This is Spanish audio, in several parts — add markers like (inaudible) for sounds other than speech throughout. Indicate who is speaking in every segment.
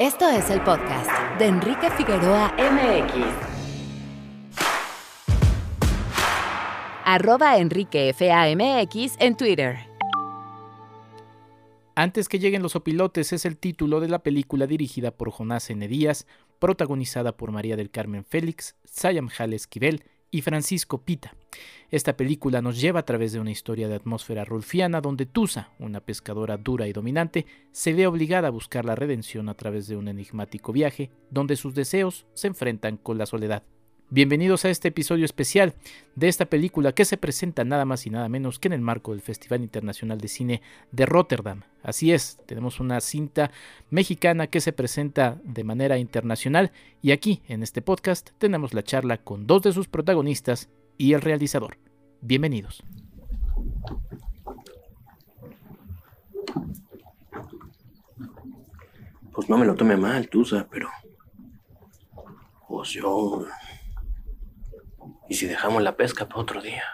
Speaker 1: Esto es el podcast de Enrique Figueroa MX. Arroba Enrique FAMX en Twitter.
Speaker 2: Antes que lleguen los opilotes es el título de la película dirigida por Jonás N. Díaz, protagonizada por María del Carmen Félix, Sayam Jal Esquivel y Francisco Pita. Esta película nos lleva a través de una historia de atmósfera rulfiana donde Tusa, una pescadora dura y dominante, se ve obligada a buscar la redención a través de un enigmático viaje donde sus deseos se enfrentan con la soledad. Bienvenidos a este episodio especial de esta película que se presenta nada más y nada menos que en el marco del Festival Internacional de Cine de Rotterdam. Así es, tenemos una cinta mexicana que se presenta de manera internacional y aquí en este podcast tenemos la charla con dos de sus protagonistas y el realizador. Bienvenidos.
Speaker 3: Pues no me lo tome mal, Tusa, pero... Pues yo... ¿Y si dejamos la pesca para otro día?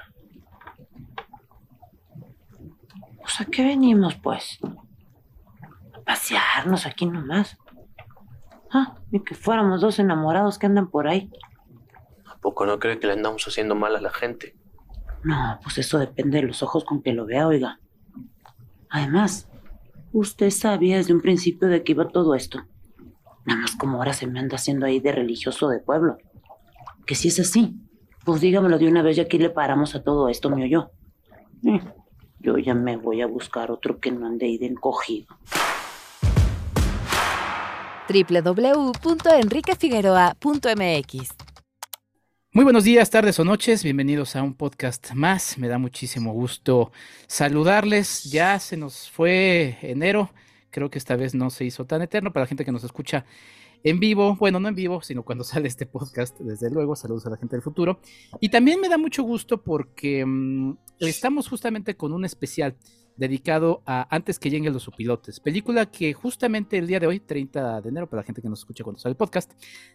Speaker 4: Pues a qué venimos, pues. A pasearnos aquí nomás. Ah, ni que fuéramos dos enamorados que andan por ahí.
Speaker 3: ¿A poco no cree que le andamos haciendo mal a la gente?
Speaker 4: No, pues eso depende de los ojos con que lo vea, oiga. Además, usted sabía desde un principio de que iba todo esto. Nada más como ahora se me anda haciendo ahí de religioso de pueblo. Que si es así, pues dígamelo de una vez y aquí le paramos a todo esto, mío yo. Eh, yo ya me voy a buscar otro que no ande ahí de encogido.
Speaker 1: www.enriquefigueroa.mx
Speaker 2: Muy buenos días, tardes o noches, bienvenidos a un podcast más. Me da muchísimo gusto saludarles. Ya se nos fue enero, creo que esta vez no se hizo tan eterno para la gente que nos escucha en vivo, bueno, no en vivo, sino cuando (laughs) sale este podcast, desde luego, saludos a la gente del futuro. Y también me da mucho gusto porque mm, estamos justamente con un especial dedicado a Antes que lleguen los supilotes, película que justamente el día de hoy, 30 de enero, para la gente que nos escucha cuando sale el podcast,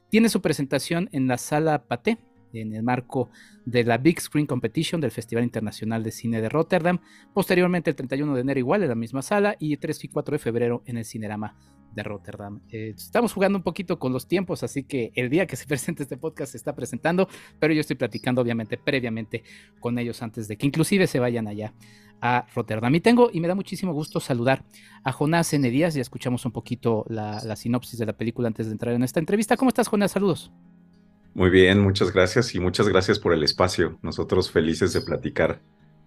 Speaker 2: tiene su presentación en la sala Paté, en el marco de la Big Screen Competition del Festival Internacional de Cine de Rotterdam. Posteriormente, el 31 de enero, igual en la misma sala, y 3 y 4 de febrero en el Cinerama de Rotterdam. Eh, estamos jugando un poquito con los tiempos, así que el día que se (laughs) presente este podcast se está presentando, pero yo estoy platicando obviamente previamente con ellos antes de que inclusive se vayan allá a Rotterdam. Y tengo, y me da muchísimo gusto saludar a Jonás N. Díaz, ya escuchamos un poquito la, la sinopsis de la película antes de entrar en esta entrevista. ¿Cómo estás, Jonás? Saludos.
Speaker 5: Muy bien, muchas gracias y muchas gracias por el espacio. Nosotros felices de platicar.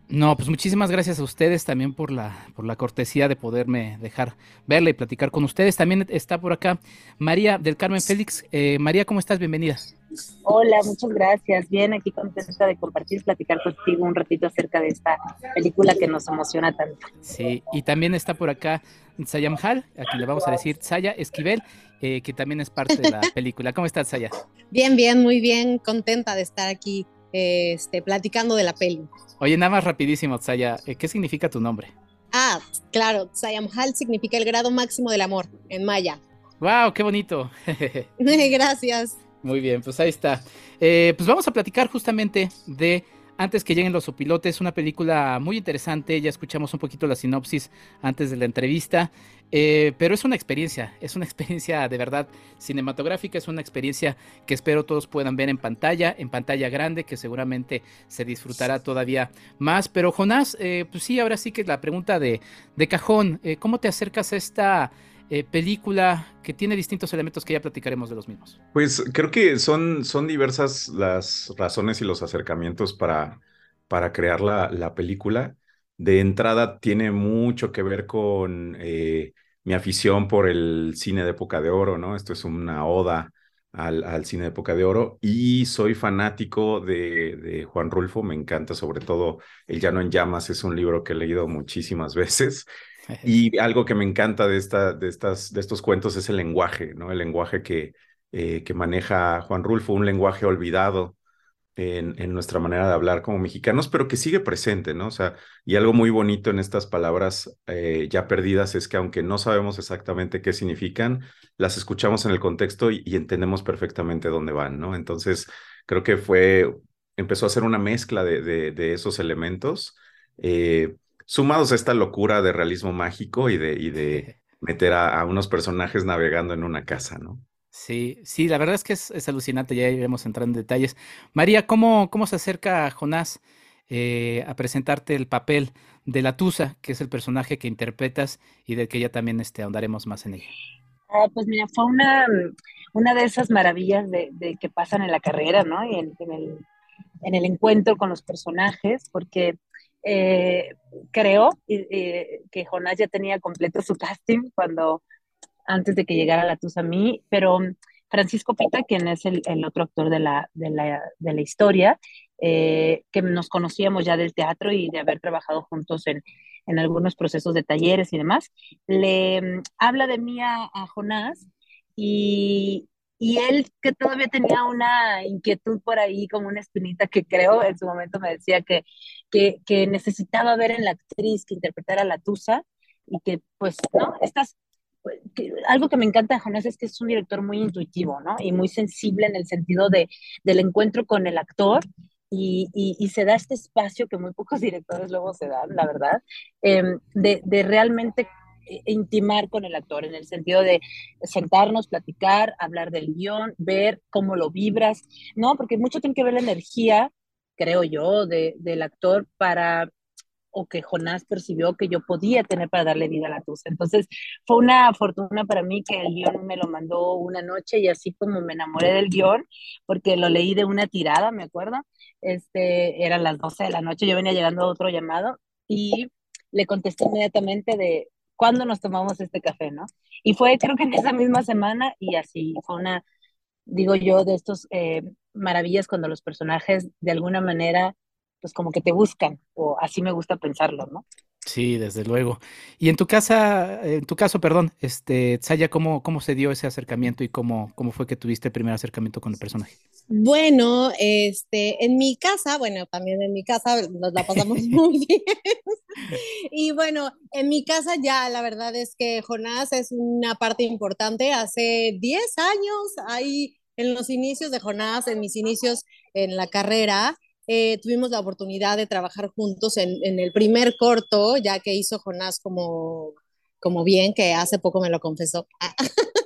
Speaker 2: No, pues muchísimas gracias a ustedes también por la, por la cortesía de poderme dejar verla y platicar con ustedes. También está por acá María del Carmen Félix. Eh, María, ¿cómo estás? Bienvenida.
Speaker 6: Hola, muchas gracias. Bien, aquí contenta de compartir, platicar contigo un ratito acerca de esta película que nos emociona tanto.
Speaker 2: Sí, y también está por acá Sayam Hal, a quien le vamos a decir Saya Esquivel, eh, que también es parte de la (laughs) película. ¿Cómo estás, Saya?
Speaker 7: Bien, bien, muy bien, contenta de estar aquí este, platicando de la peli.
Speaker 2: Oye, nada más rapidísimo, Saya, eh, ¿qué significa tu nombre?
Speaker 7: Ah, claro, Sayamhal significa el grado máximo del amor en maya.
Speaker 2: ¡Wow! ¡Qué bonito! (laughs) (laughs)
Speaker 7: Gracias.
Speaker 2: Muy bien, pues ahí está. Eh, pues vamos a platicar justamente de antes que lleguen los opilotes, una película muy interesante, ya escuchamos un poquito la sinopsis antes de la entrevista, eh, pero es una experiencia, es una (laughs) experiencia de verdad cinematográfica, es una experiencia que espero todos puedan ver en pantalla, en pantalla grande, que seguramente se disfrutará todavía más. Pero Jonás, eh, pues sí, ahora sí que la pregunta de, de cajón, eh, ¿cómo te acercas a esta eh, película que tiene distintos elementos que ya platicaremos de los mismos?
Speaker 5: Pues creo que son, son diversas las razones y los acercamientos para, para crear la, la película. De entrada tiene mucho que ver con eh, mi afición por el cine de época de oro, ¿no? Esto es una oda al, al cine de época de oro y soy fanático de, de, Juan Rulfo, me encanta sobre todo El Llano en Llamas, es un libro que he leído muchísimas (laughs) veces (laughs) y algo que me encanta de, esta, de, estas, de estos cuentos es el lenguaje, ¿no? El lenguaje que, eh, que maneja Juan Rulfo, un lenguaje olvidado en, en, nuestra manera de hablar como mexicanos, pero que sigue presente, ¿no? O sea, y algo muy bonito en estas palabras eh, ya perdidas es que aunque no sabemos exactamente qué significan, las escuchamos en el contexto y, entendemos perfectamente dónde van, ¿no? Entonces, creo que fue, empezó a ser una mezcla de, de, de esos elementos. Eh, sumados a esta locura de realismo mágico y de, y de (laughs) meter a, unos personajes navegando en una casa, ¿no?
Speaker 2: Sí, sí, la verdad es que es, alucinante, ya iremos entrando en detalles. María, ¿cómo, cómo se acerca Jonás eh, a presentarte el papel de la Tusa, que es el personaje que interpretas y del que ya también este, ahondaremos más en ella?
Speaker 6: Ah, pues mira, fue una, una de esas maravillas de, que pasan en la carrera, ¿no? Y en, el, en el encuentro con los personajes, porque eh, creo que Jonás ya tenía completo su casting cuando, antes de que llegara la Tusa a mí, pero Francisco Pita, quien es el, otro actor de la, de la, de la historia, eh, que nos conocíamos ya del teatro y de haber trabajado juntos en, en algunos procesos de talleres y demás, le mm, habla de mí a, Jonás y, y, él que todavía tenía una inquietud por ahí, como una espinita que creo en su momento me decía que, que, que necesitaba ver en la actriz que interpretara la Tusa y que pues, ¿no? Estas pues, algo que me encanta de Jonás es que es un director muy intuitivo, ¿no? Y muy sensible en el sentido de, del encuentro con el actor y, se da este espacio que muy pocos (laughs) directores luego se dan, la verdad, em, de, de, realmente eh, intimar con el actor, en el sentido de sentarnos, platicar, hablar del guion, ver cómo lo vibras, ¿no? Porque mucho tiene que ver la energía, creo yo, de, del actor para o que Jonás percibió que yo podía tener para darle vida a la tusa. Entonces fue una fortuna para mí que el guion me lo mandó una noche y así como me enamoré del guion, porque lo leí de una tirada, me acuerdo, este, eran las 12 de la noche, yo venía llegando a otro llamado y le contesté inmediatamente de cuándo nos tomamos este café, ¿no? Y fue creo que en esa misma semana y así fue una, digo yo, de estos eh, maravillas cuando los personajes de alguna manera pues como que te buscan, o así me gusta pensarlo, ¿no?
Speaker 2: Sí, desde luego. Y en tu casa, en tu caso, perdón, este, Saya, ¿cómo, cómo se dio ese acercamiento y cómo, cómo fue que tuviste el primer acercamiento con el personaje?
Speaker 7: Bueno, este, en mi casa, bueno, también en mi casa nos la pasamos (laughs) muy bien. y bueno, en mi casa ya la verdad es que Jonás es una parte importante. Hace 10 años, ahí en los inicios de Jonás, en mis inicios en la carrera, eh, tuvimos la oportunidad de trabajar juntos en, el primer corto, ya que hizo Jonás como, como bien, que hace poco me lo confesó. (laughs)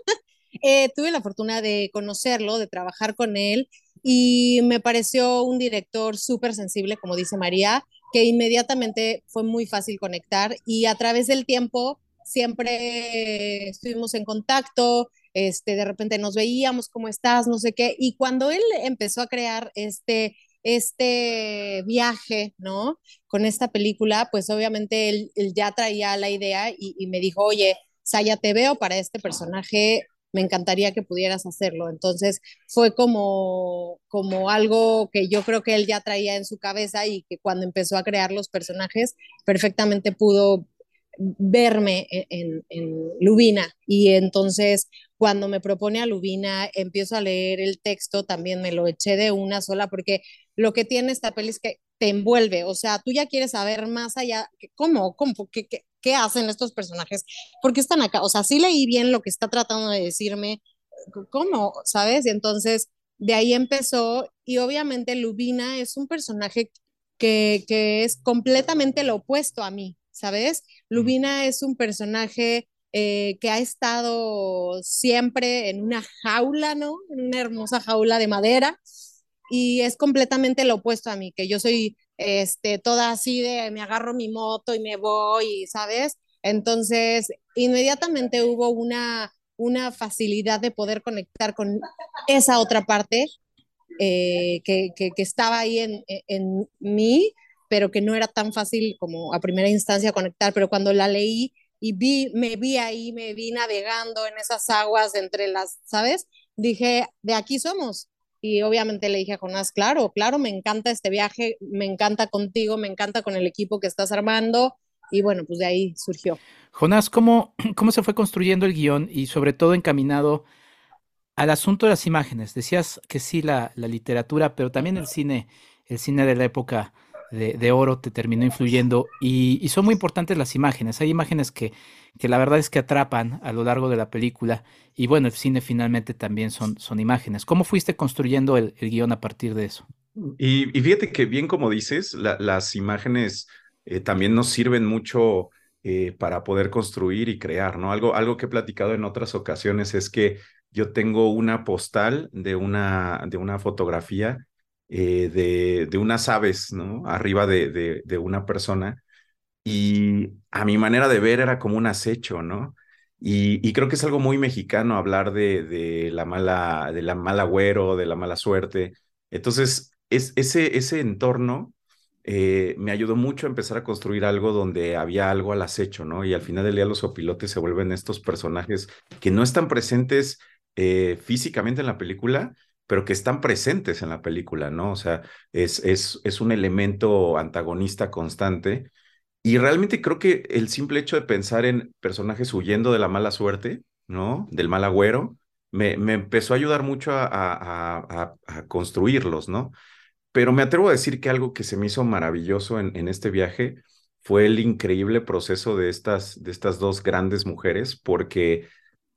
Speaker 7: Eh, tuve la fortuna de conocerlo, de trabajar con él y me pareció un director súper sensible, como dice María, que inmediatamente fue muy fácil conectar y a través del tiempo siempre estuvimos en contacto, este, de repente nos veíamos, ¿cómo estás? No sé qué. Y cuando él empezó a crear este este viaje, ¿no? Con esta película, pues obviamente él, ya traía la idea y, me dijo, oye, Saya, te veo para este personaje, me encantaría que pudieras hacerlo. Entonces fue como, como algo que yo creo que él ya traía en su cabeza y que cuando empezó a crear los personajes, perfectamente pudo verme en, en, Lubina. Y entonces, cuando me propone a Lubina, empiezo a leer el texto, también me lo eché de una sola, porque lo que tiene esta peli es que te envuelve, o sea, tú ya quieres saber más allá, ¿cómo? ¿Cómo? ¿Qué, qué, qué hacen estos personajes? ¿Por qué están acá? O sea, sí leí bien lo que está tratando de decirme, ¿cómo? ¿Sabes? Y entonces, de ahí empezó, y obviamente Lubina es un personaje que, que es completamente lo opuesto a mí, ¿sabes? Lubina es un personaje eh, que ha estado siempre en una jaula, ¿no? En una hermosa jaula de madera y es completamente lo opuesto a mí, que yo soy este, toda así de me agarro mi moto y me voy, ¿sabes? Entonces, inmediatamente hubo una, una facilidad de poder conectar con esa otra parte eh, que, que, estaba ahí en, en mí pero que no era tan fácil como a primera instancia conectar, pero cuando la leí y vi, me vi ahí, me vi navegando en esas aguas entre las, ¿sabes? Dije, de aquí somos. Y obviamente le dije a Jonás, claro, claro, me encanta este viaje, me encanta contigo, me encanta con el equipo que estás armando. Y bueno, pues de ahí surgió.
Speaker 2: Jonás, ¿cómo, (clears throat) cómo se fue construyendo el guion y sobre todo encaminado al asunto de las imágenes? Decías que sí, la, la literatura, pero también el cine, el cine de la época de, oro te terminó influyendo y, son muy importantes las imágenes. Hay imágenes que, que, la verdad es que atrapan a lo largo de la película y bueno, el cine finalmente también son, son imágenes. ¿Cómo fuiste construyendo el, guion a partir de eso?
Speaker 5: Y, fíjate que bien como dices, las imágenes eh, también nos sirven mucho eh, para poder construir y crear, ¿no? Algo, algo que he platicado en otras ocasiones es que yo tengo una postal de una, de una fotografía eh, de, de unas aves, ¿no? Arriba de, de, de una persona y a mi manera de ver era como un acecho, ¿no? Y, creo que es algo muy mexicano hablar de, de, la mala, de la mala agüero, de la mala suerte. Entonces, es, ese, ese entorno eh, me ayudó mucho a empezar a construir algo donde había algo al acecho, ¿no? Y al final del día los opilotes se vuelven estos personajes que no están presentes eh, físicamente en la película, pero que están presentes en la película, ¿no? O sea, es, es, es un elemento antagonista constante y realmente creo que el simple hecho de pensar en personajes huyendo de la mala suerte, ¿no? Del mal agüero, me, me empezó a ayudar mucho a, a, a, construirlos, ¿no? Pero me atrevo a decir que algo que se me hizo maravilloso en, en este viaje fue el increíble proceso de estas, de estas dos grandes mujeres, porque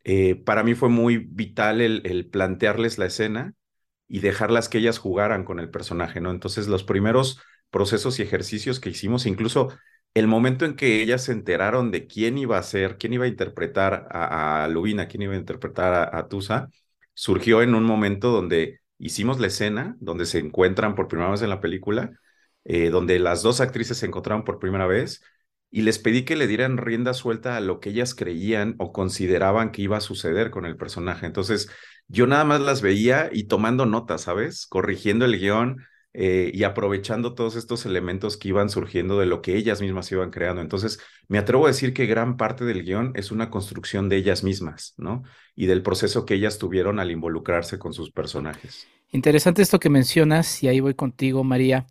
Speaker 5: eh, para mí fue muy vital el, el plantearles la escena y dejarlas que ellas jugaran con el personaje, ¿no? Entonces, los primeros procesos y ejercicios que hicimos, incluso el momento en que ellas se enteraron de quién iba a ser, quién iba a interpretar a, a Lubina, quién iba a interpretar a, Tusa, surgió en un momento donde hicimos la escena, donde se encuentran por primera vez en la película, eh, donde las dos actrices se encontraron por primera vez, y les pedí que le dieran rienda suelta a lo que ellas creían o consideraban que iba a suceder con el personaje. Entonces, yo nada más las veía y tomando notas, ¿sabes? Corrigiendo el guion, eh, y aprovechando todos estos elementos que iban surgiendo de lo que ellas mismas iban creando. Entonces, me atrevo a decir que gran parte del guion es una construcción de ellas mismas, ¿no? Y del proceso que ellas tuvieron al involucrarse con sus personajes.
Speaker 2: Interesante esto que mencionas, y ahí voy contigo, María,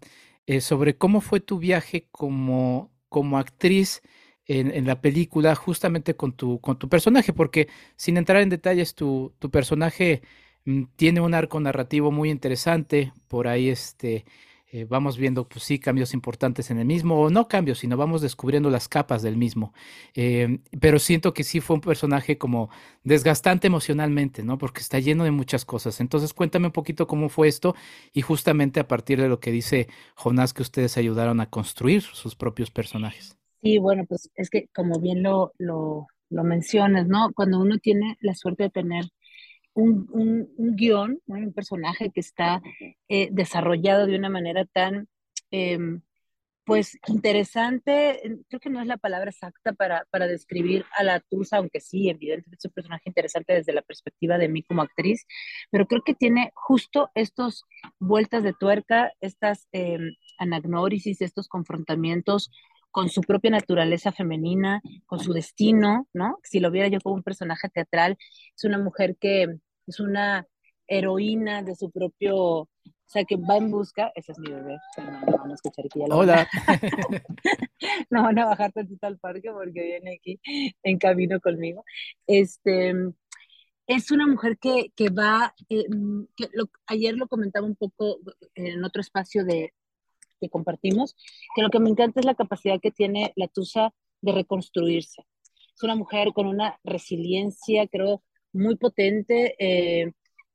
Speaker 2: eh, sobre cómo fue tu viaje como, como actriz. En, la película justamente con tu, con tu personaje, porque sin entrar en detalles, tu, tu personaje Mm, tiene un arco narrativo muy interesante, por ahí este, eh, vamos viendo, pues sí, cambios importantes en el mismo, o no cambios, sino vamos descubriendo las capas del mismo. Em, pero siento que sí fue un personaje como desgastante emocionalmente, ¿no? Porque está lleno de muchas cosas. Entonces, cuéntame un poquito cómo fue esto y justamente a partir de lo que dice Jonás, que ustedes ayudaron a construir sus propios personajes.
Speaker 6: Sí, bueno, pues es que como bien lo, lo, lo mencionas, ¿no? Cuando uno tiene la suerte de tener un, un, guion, un personaje que está eh, desarrollado de una manera tan, em, pues, interesante, creo que no es la palabra exacta para, para describir a la Tusa, aunque sí, evidentemente es un personaje interesante desde la perspectiva de mí como actriz, pero creo que tiene justo estos vueltas de tuerca, estas eh, anagnórisis, estos confrontamientos con su propia naturaleza femenina, con su destino, ¿no? Si lo viera yo como un personaje teatral, es una mujer que es una heroína de su propio, o sea, que va en busca, ese es mi bebé, no, van a escuchar aquí ya lo
Speaker 2: Hola. (laughs)
Speaker 6: no van a bajar tantito al parque porque viene aquí en camino conmigo. Este, es una mujer que, que va, eh, que ayer lo comentaba un poco en otro espacio de, que compartimos, que lo que me encanta es la capacidad que tiene la Tusa de reconstruirse. Es una mujer con una resiliencia, creo, muy potente eh,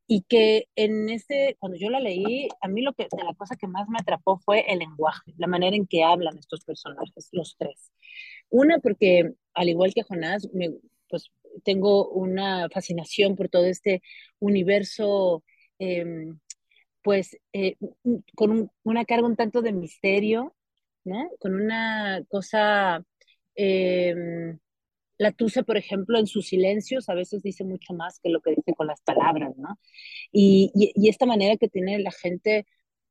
Speaker 6: y que en ese, cuando yo la leí, a mí lo que, de la cosa que más me atrapó fue el lenguaje, la manera en que hablan estos personajes, los tres. Una, porque al igual que Jonás, me, pues tengo una fascinación por todo este universo em, pues eh, con una carga un tanto de misterio, ¿no? Con una cosa, eh, la Tusa, por ejemplo, en sus silencios a veces dice mucho más que lo que dice con las palabras, ¿no? Y, y, esta manera que tiene la gente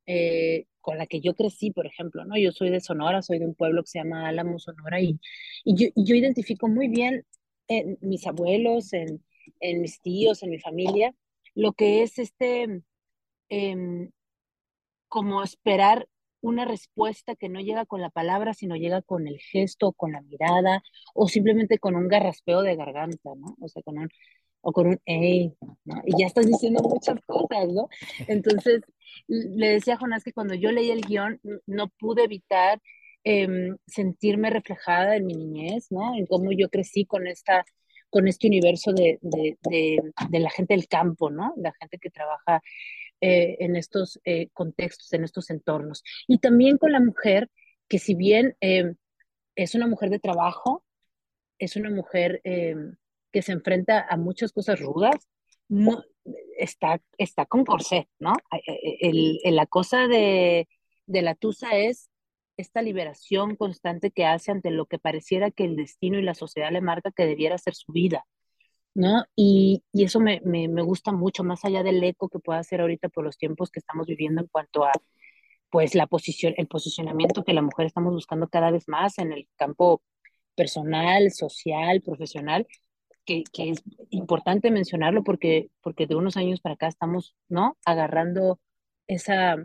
Speaker 6: eh, con la que yo crecí, por ejemplo, ¿no? Yo soy de Sonora, soy de un pueblo que se llama Álamo, Sonora, y, y yo, yo, identifico muy bien en mis abuelos, en, en mis tíos, en mi familia, lo que es este Em, como esperar una respuesta que no llega con la palabra, sino llega con el gesto, con la mirada, o simplemente con un garraspeo de garganta, ¿no? O sea, con un, o con un hey, ¿no? Y ya estás diciendo muchas cosas, ¿no? Entonces, le decía a Jonás que cuando yo leí el guion, no pude evitar em, sentirme reflejada en mi niñez, ¿no? En cómo yo crecí con esta con este universo de, de, de la gente del campo, ¿no? La gente que trabaja eh, en estos eh, contextos, en estos entornos. Y también con la mujer, que si bien eh, es una mujer de trabajo, es una mujer que se enfrenta a muchas cosas rudas, no, está, está con corset, ¿no? El, la cosa de, de la Tusa es esta liberación constante que hace ante lo que pareciera que el destino y la sociedad le marca que debiera ser su vida, ¿no? Y, y eso me, me, me, gusta mucho, más allá del eco que pueda hacer ahorita por los tiempos que estamos viviendo en cuanto a, pues, la posición, el posicionamiento que la mujer estamos buscando cada vez más en el campo personal, social, profesional, que, que es importante mencionarlo porque, porque de unos años para acá estamos, ¿no? Agarrando esa,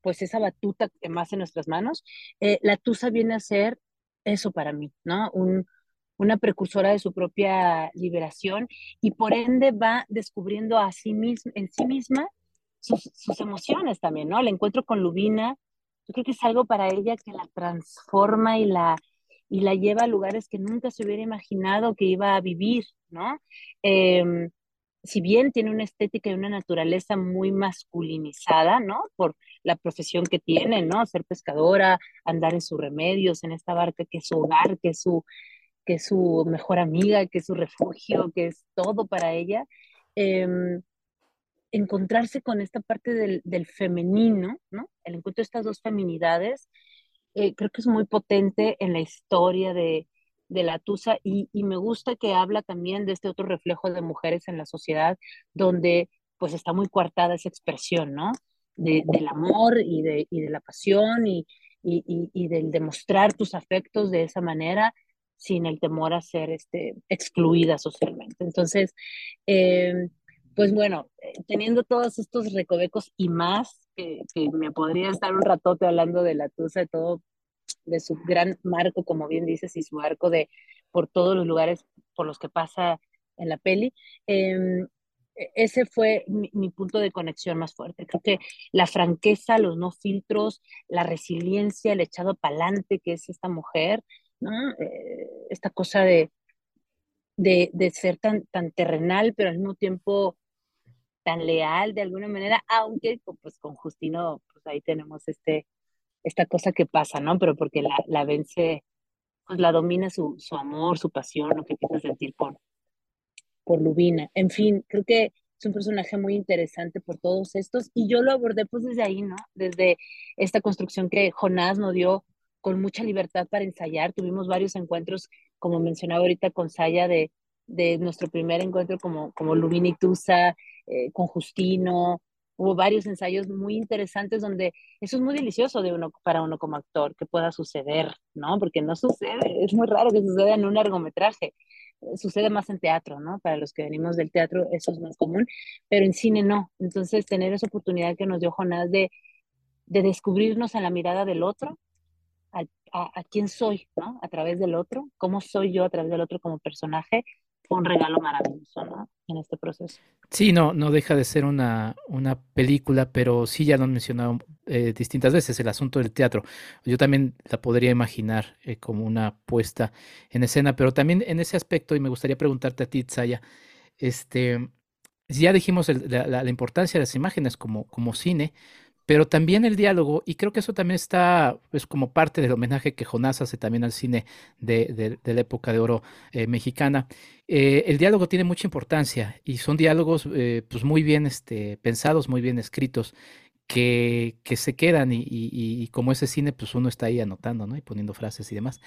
Speaker 6: pues esa batuta más en nuestras manos. Eh, la Tusa viene a ser eso para mí, ¿no? Un, una precursora de su propia liberación y por ende va descubriendo a sí misma, en sí misma sus, emociones también, ¿no? El encuentro con Lubina, yo creo que es algo para ella que la transforma y la, y la lleva a lugares que nunca se hubiera imaginado que iba a vivir, ¿no? Eh, si bien tiene una estética y una naturaleza muy masculinizada, ¿no? Por la profesión que tiene, ¿no? Ser pescadora, andar en sus remedios, en esta barca que es su hogar, que es su, que es su mejor amiga, que es su refugio, que es todo para ella. Eh, encontrarse con esta parte del, del, femenino, ¿no? El encuentro de estas dos feminidades, eh, creo que es muy potente en la historia de, de la Tusa y, y, me gusta que habla también de este otro reflejo de mujeres en la sociedad donde pues está muy coartada esa expresión, ¿no? De, del amor y de, y de la pasión y, y, del demostrar tus afectos de esa manera sin el temor a ser este, excluida socialmente. Entonces, eh, pues bueno, eh, teniendo todos estos recovecos y más, que, que, me podría estar un ratote hablando de la Tusa, de todo de su gran marco, como bien dices, y su arco de por todos los lugares por los que pasa en la peli. Eh, ese fue mi, mi, punto de conexión más fuerte. Creo que la franqueza, los no filtros, la resiliencia, el echado pa'lante que es esta mujer, ¿no? Eh, esta cosa de, de, de, ser tan, tan terrenal, pero al mismo tiempo tan leal de alguna manera, aunque pues con Justino, pues ahí tenemos este, esta cosa que pasa, ¿no? Pero porque la, la vence, pues la domina su, su amor, su pasión, lo que empieza a sentir por, por Lubina. En fin, creo que es un personaje muy interesante por todos estos y yo lo abordé pues desde ahí, ¿no? Desde esta construcción que Jonás nos dio con mucha libertad para ensayar. Tuvimos varios encuentros, como mencionaba ahorita con Saya, de, de nuestro primer encuentro como, como Lubina y Tusa, eh, con Justino, hubo varios ensayos muy interesantes donde eso es muy delicioso de uno, para uno como actor, que pueda suceder, ¿no? Porque no sucede, es muy raro que suceda en un largometraje, sucede más en teatro, ¿no? Para los que venimos del teatro eso es más común, pero en cine no. Entonces, tener esa oportunidad que nos dio Jonás de, de descubrirnos en la mirada del otro, a, a, a quién soy, ¿no? A través del otro, cómo soy yo a través del otro como personaje, fue un regalo maravilloso, ¿no? En este proceso.
Speaker 2: Sí, no, no deja de ser una, una película, pero sí ya lo han mencionado eh, distintas veces, el asunto del teatro. Yo también la podría imaginar eh, como una puesta en escena, pero también en ese aspecto, y me gustaría preguntarte a ti, Tsaya, este, ya dijimos el, la, la, importancia de las imágenes como, como cine, pero también el diálogo, y creo que eso también está pues, como parte del homenaje que Jonás hace también al cine de, de, la época de oro eh, mexicana. Eh, el diálogo tiene mucha importancia y son diálogos eh, pues muy bien este, pensados, muy bien escritos, que, que se quedan y, y, y, como ese cine, pues uno está ahí anotando, ¿no? Y poniendo frases y demás.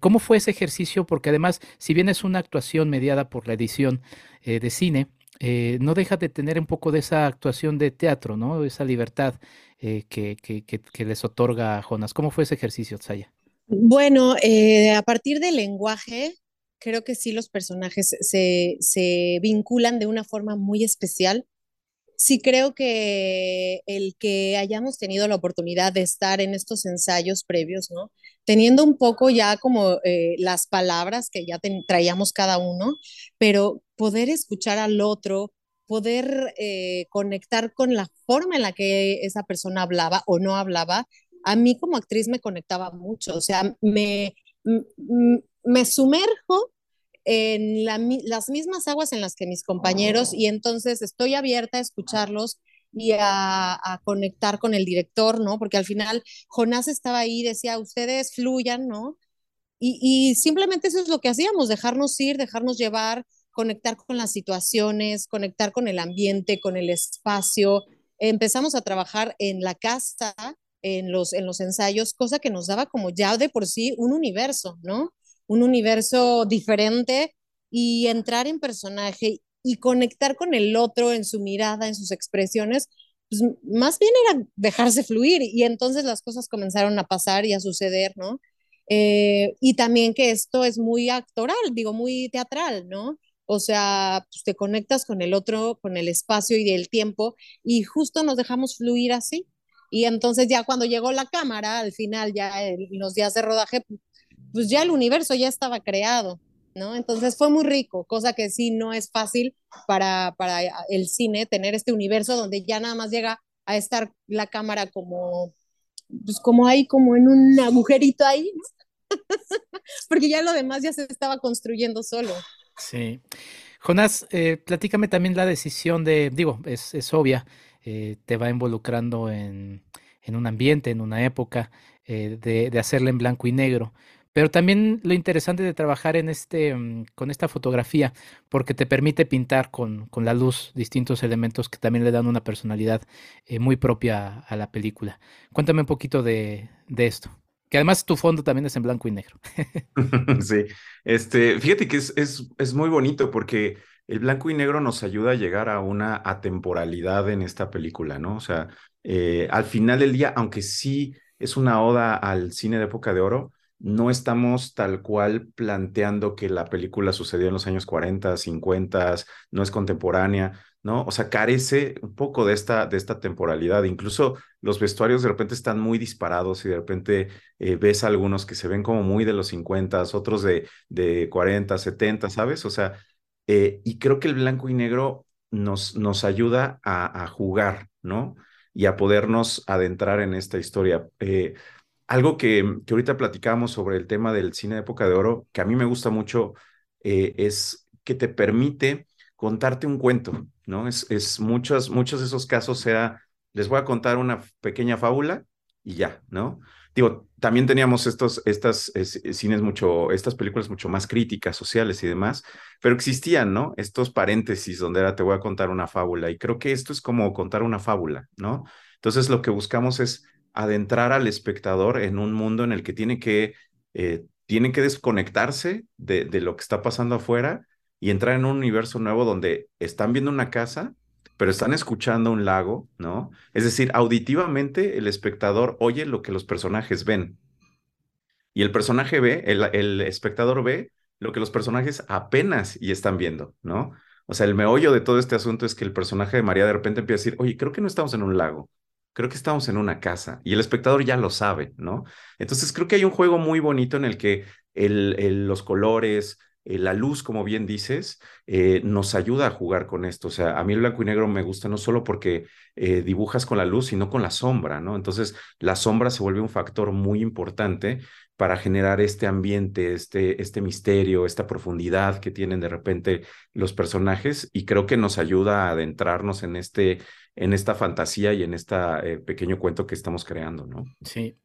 Speaker 2: ¿Cómo fue ese ejercicio? Porque además, si bien es una actuación mediada por la edición de cine, eh, no deja de tener un poco de esa actuación de teatro, ¿no? Esa libertad eh, que, que, les otorga a Jonas. ¿Cómo fue ese ejercicio, Tsaya?
Speaker 7: Bueno, eh, a partir del lenguaje, creo que sí los personajes se, se vinculan de una forma muy especial. Sí creo que el que hayamos tenido la oportunidad de estar en estos ensayos previos, ¿no? Teniendo un poco ya como las palabras que ya traíamos cada uno, pero poder escuchar al otro, poder eh, conectar con la forma en la que esa persona hablaba o no hablaba, a mí como actriz me conectaba mucho, o sea, me, me sumerjo en la, las mismas aguas en las que mis compañeros y entonces estoy abierta a escucharlos y a, conectar con el director, ¿no? Porque al final Jonás estaba ahí, decía, ustedes fluyan, ¿no? y, simplemente eso es lo que hacíamos, dejarnos ir, dejarnos llevar, conectar con las situaciones, conectar con el ambiente, con el espacio. Empezamos a trabajar en la casa, en los, en los ensayos, cosa que nos daba como ya de por sí un universo, ¿no? Un universo diferente y entrar en personaje y conectar con el otro en su mirada, en sus expresiones, pues más bien era dejarse fluir y entonces las cosas comenzaron a pasar y a suceder, ¿no? Eh, y también que esto es muy actoral, digo, muy teatral, ¿no? O sea, pues te conectas con el otro, con el espacio y el tiempo y justo nos dejamos fluir así. Y entonces ya cuando llegó la cámara, al final, ya los días de rodaje, pues ya el universo ya estaba creado. ¿no? Entonces fue muy rico, cosa que sí no es fácil para, para el cine tener este universo donde ya nada más llega a estar la cámara como, pues como ahí, como en un agujerito ahí, (laughs) porque ya lo demás ya se estaba construyendo solo.
Speaker 2: Sí. Jonás, eh, platícame también la decisión de, digo, es, es obvia, eh, te va involucrando en, en, un ambiente, en una época, eh, de, de hacerla en blanco y negro. Pero también lo interesante de trabajar en este, mm, con esta fotografía, porque te permite pintar con, con la luz distintos elementos que también le dan una personalidad eh, muy propia a la película. Cuéntame un poquito de, de esto. Que además tu fondo también es en blanco y negro. (laughs)
Speaker 5: sí, este, fíjate que es, es, es muy bonito porque el blanco y negro nos ayuda a llegar a una atemporalidad en esta película, ¿no? O sea, eh, al final del día, aunque sí es una oda al cine de época de oro, no estamos tal cual planteando que la película sucedió en los años 40, 50, no es contemporánea, ¿no? O sea, carece un poco de esta, de esta temporalidad. Incluso los vestuarios de repente están muy disparados y de repente eh, ves algunos que se ven como muy de los 50, otros de, de 40, 70, ¿sabes? O sea, eh, y creo que el blanco y negro nos, nos ayuda a, jugar, ¿no? Y a podernos adentrar en esta historia. Eh, algo que, que ahorita platicábamos sobre el tema del cine de época de oro, que a mí me gusta mucho, es que te permite contarte un cuento, ¿no? Es, es muchos, muchos de esos casos sea, les voy a contar una pequeña fábula y ya, ¿no? Digo, también teníamos estos, estas cines mucho, estas películas mucho más críticas, sociales y demás, pero existían, ¿no? Estos paréntesis donde era te voy a contar una fábula y creo que esto es como contar una fábula, ¿no? Entonces lo que buscamos es adentrar al espectador en un mundo en el que tiene que, eh, tiene que desconectarse de, de, lo que está pasando afuera y entrar en un universo nuevo donde están viendo una casa, pero están escuchando un lago, ¿no? Es decir, auditivamente el espectador oye lo que los personajes ven. Y el personaje ve, el, el espectador ve lo que los personajes apenas y están viendo, ¿no? O sea, el meollo de todo este asunto es que el personaje de María de repente empieza a decir, oye, creo que no estamos en un lago, creo que estamos en una casa y el espectador ya lo sabe, ¿no? Entonces creo que hay un juego muy bonito en el que el, los colores, eh, la luz, como bien dices, eh, nos ayuda a jugar con esto. O sea, a mí el blanco y negro me gusta no solo porque eh, dibujas con la luz, sino con la sombra, ¿no? Entonces la sombra se vuelve un factor muy importante para generar este ambiente, este, este misterio, esta profundidad que tienen de repente los personajes y creo que nos ayuda a adentrarnos en este en esta fantasía y en este pequeño cuento que estamos creando, ¿no?
Speaker 2: Sí,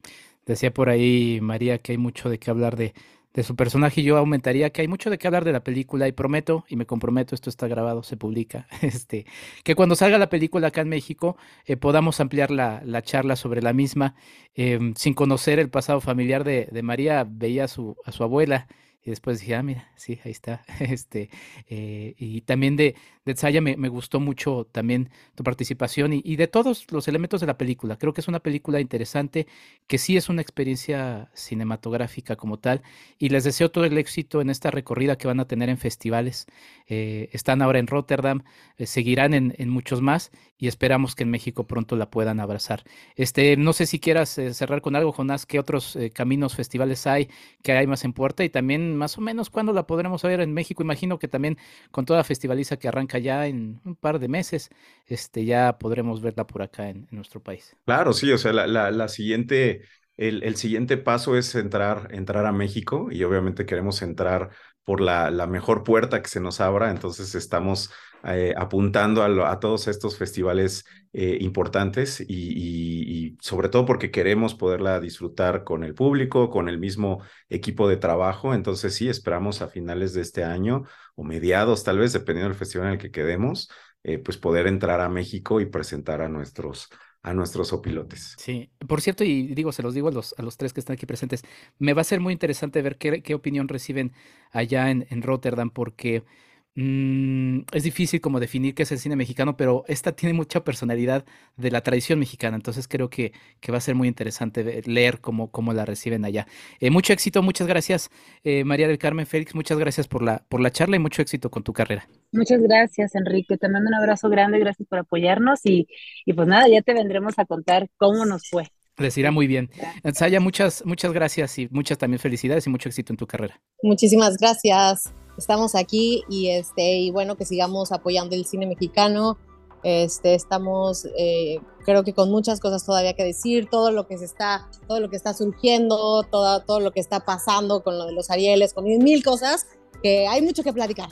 Speaker 2: decía por ahí María que hay mucho de qué hablar de, de su personaje yo aumentaría que hay mucho de qué hablar de la película y prometo, y me comprometo, esto está grabado, se publica, (laughs) este, que cuando salga la película acá en México eh, podamos ampliar la, la, charla sobre la misma. Em, sin conocer el pasado familiar de, de María, veía a su, a su abuela y después dije, ah, mira, sí, ahí está. (laughs) Este, eh, y también de, de Tsaya me, me, gustó mucho también tu participación y, y, de todos los elementos de la película. Creo que es una película interesante, que sí es una experiencia cinematográfica como tal. Y les deseo todo el éxito en esta recorrida que van a tener en festivales. Eh, están ahora en Rotterdam, eh, seguirán en, en, muchos más y esperamos que en México pronto la puedan abrazar. Este, no sé si quieras cerrar con algo, Jonás, qué otros caminos, festivales hay, que hay más en puerta y también más o menos cuándo la podremos ver en México. Imagino que también con toda festivaliza que arranca ya en un par de meses, este, ya podremos verla por acá en, nuestro país.
Speaker 5: Claro, sí, o sea, la, la, la siguiente, el, el, siguiente paso es entrar, entrar a México y obviamente queremos entrar por la, mejor puerta que se nos abra. Entonces estamos eh, apuntando a, todos estos festivales eh, importantes y, sobre todo porque queremos poderla disfrutar con el público, con el mismo equipo de trabajo. Entonces sí, esperamos a finales de este año o mediados tal vez, dependiendo del festival en el que quedemos, eh, pues poder entrar a México y presentar a nuestros a nuestros opilotes.
Speaker 2: Sí, por cierto, y digo, se los digo a los, a los tres que están aquí presentes, me va a ser muy interesante ver qué, qué opinión reciben allá en, en Rotterdam, porque Mm, es difícil como definir qué es el cine mexicano, pero esta tiene mucha personalidad de la tradición mexicana, entonces creo que, que va a ser muy interesante leer cómo, cómo la reciben allá. Eh, mucho éxito, muchas gracias eh, María del Carmen Félix, muchas gracias por la, por la charla y mucho éxito con tu carrera.
Speaker 6: Muchas gracias Enrique, te mando un abrazo grande, gracias por apoyarnos y, y pues nada, ya te vendremos a contar cómo nos fue.
Speaker 2: Les irá muy bien. Saya, muchas, muchas gracias y muchas también felicidades y mucho éxito en tu carrera.
Speaker 7: Muchísimas gracias estamos aquí y, este, y bueno, que sigamos apoyando el cine mexicano. Este, estamos, eh, creo que con muchas cosas todavía que decir, todo lo que se está, todo lo que está surgiendo, todo, todo lo que está pasando con lo de los Arieles, con mil cosas, que hay mucho que platicar.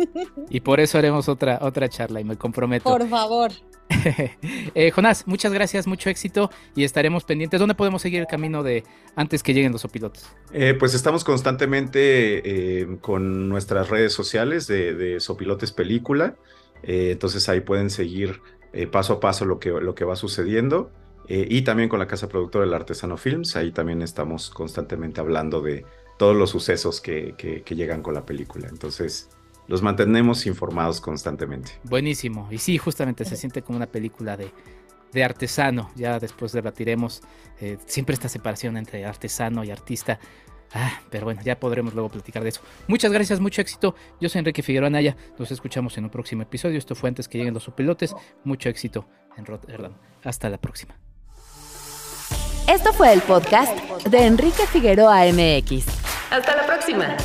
Speaker 7: (laughs)
Speaker 2: Y por eso haremos otra, otra charla y me comprometo.
Speaker 7: Por favor. (laughs)
Speaker 2: eh, Jonás, muchas gracias, mucho éxito y estaremos pendientes. ¿Dónde podemos seguir el camino de antes que lleguen los opilotes?
Speaker 5: Eh, pues estamos constantemente eh, con nuestras redes sociales de, de Sopilotes Película. Eh, entonces ahí pueden seguir paso a paso lo que, lo que va sucediendo. y también con la casa productora del Artesano Films. Ahí también estamos constantemente hablando de todos los sucesos que, que, que llegan con la película. Entonces, los mantenemos informados constantemente.
Speaker 2: Buenísimo. Y sí, justamente se siente como una película de, de artesano. Ya después debatiremos eh, siempre esta separación entre artesano y artista. Ah, pero bueno, ya podremos luego platicar de eso. Muchas gracias, mucho éxito. Yo soy Enrique Figueroa Naya. Nos escuchamos en un próximo episodio. Esto fue antes que lleguen los pilotes. Mucho éxito en Rotterdam. Hasta la próxima.
Speaker 1: Esto fue el podcast de Enrique Figueroa MX. Hasta la próxima.